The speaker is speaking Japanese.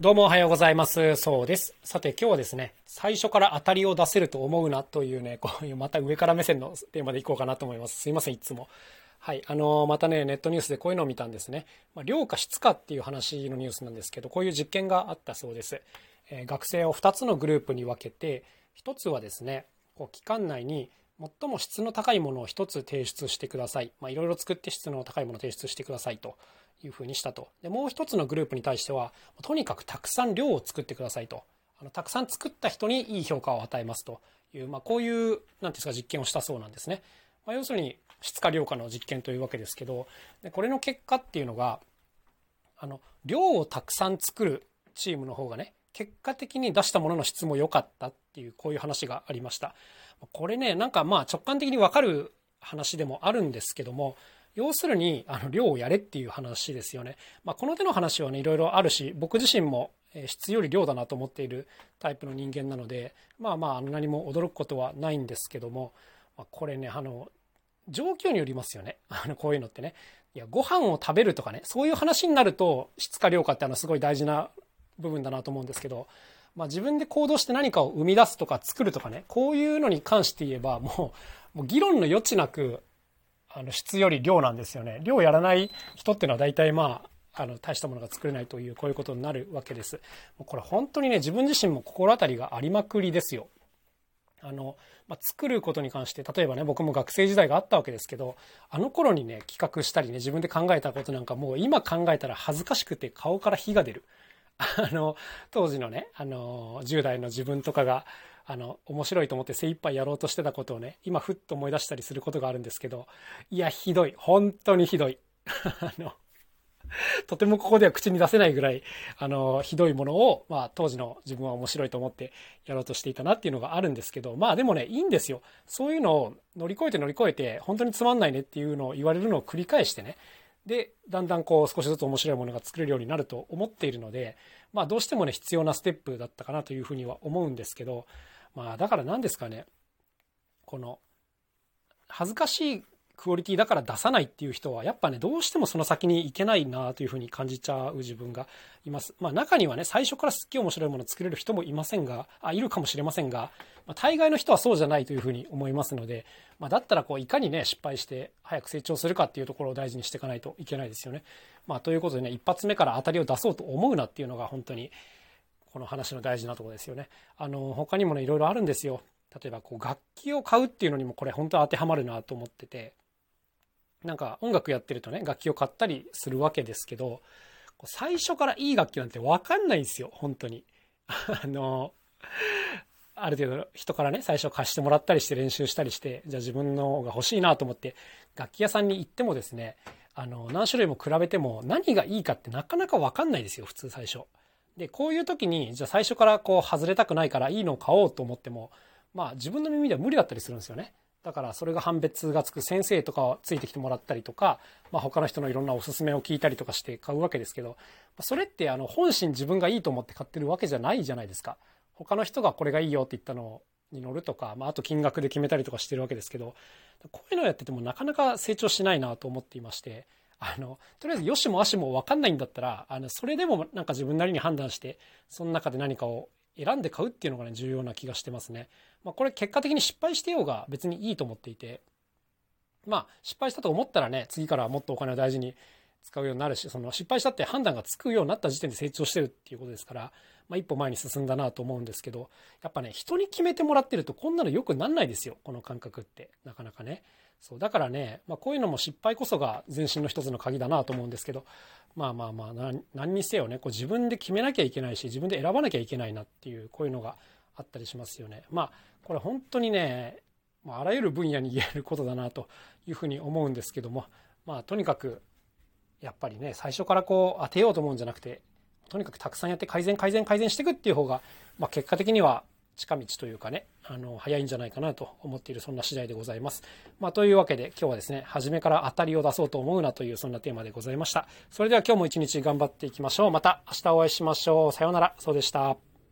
どうもおはようございます。そうです。さて今日はですね、最初から当たりを出せると思うなというね、こういうまた上から目線のテーマでいこうかなと思います。すいません、いつも。はい。あのー、またね、ネットニュースでこういうのを見たんですね。まあ、量か質かっていう話のニュースなんですけど、こういう実験があったそうです。えー、学生を2つのグループに分けて、1つはですね、こう期間内に最も質の高いものを1つ提出してください。まあ、いろいろ作って質の高いものを提出してくださいと。いうふうにしたと。で、もう一つのグループに対しては、とにかくたくさん量を作ってくださいと。あのたくさん作った人にいい評価を与えますという、まあ、こういう、なんですか、実験をしたそうなんですね。まあ、要するに、質化量化の実験というわけですけど、でこれの結果っていうのが、あの、量をたくさん作るチームの方がね、結果的に出したものの質も良かったっていう、こういう話がありました。これね、なんかまあ直感的にわかる話でもあるんですけども、要するに、あの、量をやれっていう話ですよね。まあ、この手の話はね、いろいろあるし、僕自身も質より量だなと思っているタイプの人間なので、まあまあ、何も驚くことはないんですけども、まあ、これね、あの、状況によりますよね。あの、こういうのってね。いや、ご飯を食べるとかね、そういう話になると、質か量かってあの、すごい大事な部分だなと思うんですけど、まあ、自分で行動して何かを生み出すとか作るとかね、こういうのに関して言えば、もう、もう議論の余地なく、あの質より量なんですよね。量やらない人っていうのは大体まあ、あの、大したものが作れないという、こういうことになるわけです。これ本当にね、自分自身も心当たりがありまくりですよ。あの、まあ、作ることに関して、例えばね、僕も学生時代があったわけですけど、あの頃にね、企画したりね、自分で考えたことなんかもう今考えたら恥ずかしくて顔から火が出る。あの、当時のね、あの、10代の自分とかが、あの、面白いと思って精一杯やろうとしてたことをね、今ふっと思い出したりすることがあるんですけど、いや、ひどい。本当にひどい。あの、とてもここでは口に出せないぐらい、あの、ひどいものを、まあ、当時の自分は面白いと思ってやろうとしていたなっていうのがあるんですけど、まあでもね、いいんですよ。そういうのを乗り越えて乗り越えて、本当につまんないねっていうのを言われるのを繰り返してね、で、だんだんこう少しずつ面白いものが作れるようになると思っているので、まあどうしてもね、必要なステップだったかなというふうには思うんですけど、まあだから何ですかね。この恥ずかしいクオリティだから出さないっていう人はやっぱねどうしてもその先に行けないなというふうに感じちゃう自分がいます。まあ中にはね最初からすっげえ面白いもの作れる人もいませんがあいるかもしれませんが、まあ、大概の人はそうじゃないというふうに思いますので、まあ、だったらこういかにね失敗して早く成長するかっていうところを大事にしていかないといけないですよね。まあ、ということでね一発目から当たりを出そうと思うなっていうのが本当にこの話の大事なところですよね。あの他にもねいろいろあるんですよ。例えばこう楽器を買うっていうのにもこれ本当当てはまるなと思っててなんか音楽やってるとね楽器を買ったりするわけですけど最初からいい楽器なんて分かんないんですよ本当に。あのある程度人からね最初貸してもらったりして練習したりしてじゃあ自分の方が欲しいなと思って楽器屋さんに行ってもですねあの何種類も比べても何がいいかってなかなか分かんないですよ普通最初。で、こういう時に、じゃあ最初からこう外れたくないからいいのを買おうと思っても、まあ自分の耳では無理だったりするんですよね。だからそれが判別がつく先生とかをついてきてもらったりとか、まあ、他の人のいろんなおすすめを聞いたりとかして買うわけですけど、それってあの本心自分がいいと思って買ってるわけじゃないじゃないですか。他の人がこれがいいよって言ったのに乗るとか、まあ、あと金額で決めたりとかしてるわけですけど、こういうのをやっててもなかなか成長しないなと思っていまして、あの、とりあえずよしもあしも分かんないんだったら、あの、それでもなんか自分なりに判断して、その中で何かを選んで買うっていうのがね、重要な気がしてますね。まあ、これ結果的に失敗してようが別にいいと思っていて、まあ、失敗したと思ったらね、次からもっとお金を大事に使うようになるし、その失敗したって判断がつくようになった時点で成長してるっていうことですから、まあ、一歩前に進んだなと思うんですけど、やっぱね、人に決めてもらってるとこんなのよくなんないですよ、この感覚って。なかなかね。そうだからね、まあ、こういうのも失敗こそが前進の一つの鍵だなと思うんですけどまあまあまあ何にせよねこう自分で決めなきゃいけないし自分で選ばなきゃいけないなっていうこういうのがあったりしますよね。まあこれ本当にね、まあ、あらゆる分野に言えることだなというふうに思うんですけどもまあとにかくやっぱりね最初からこう当てようと思うんじゃなくてとにかくたくさんやって改善改善改善していくっていう方が、まあ、結果的には近道というかね、あの、早いんじゃないかなと思っている、そんな次第でございます。まあ、というわけで、今日はですね、初めから当たりを出そうと思うなという、そんなテーマでございました。それでは今日も一日頑張っていきましょう。また明日お会いしましょう。さようなら。そうでした。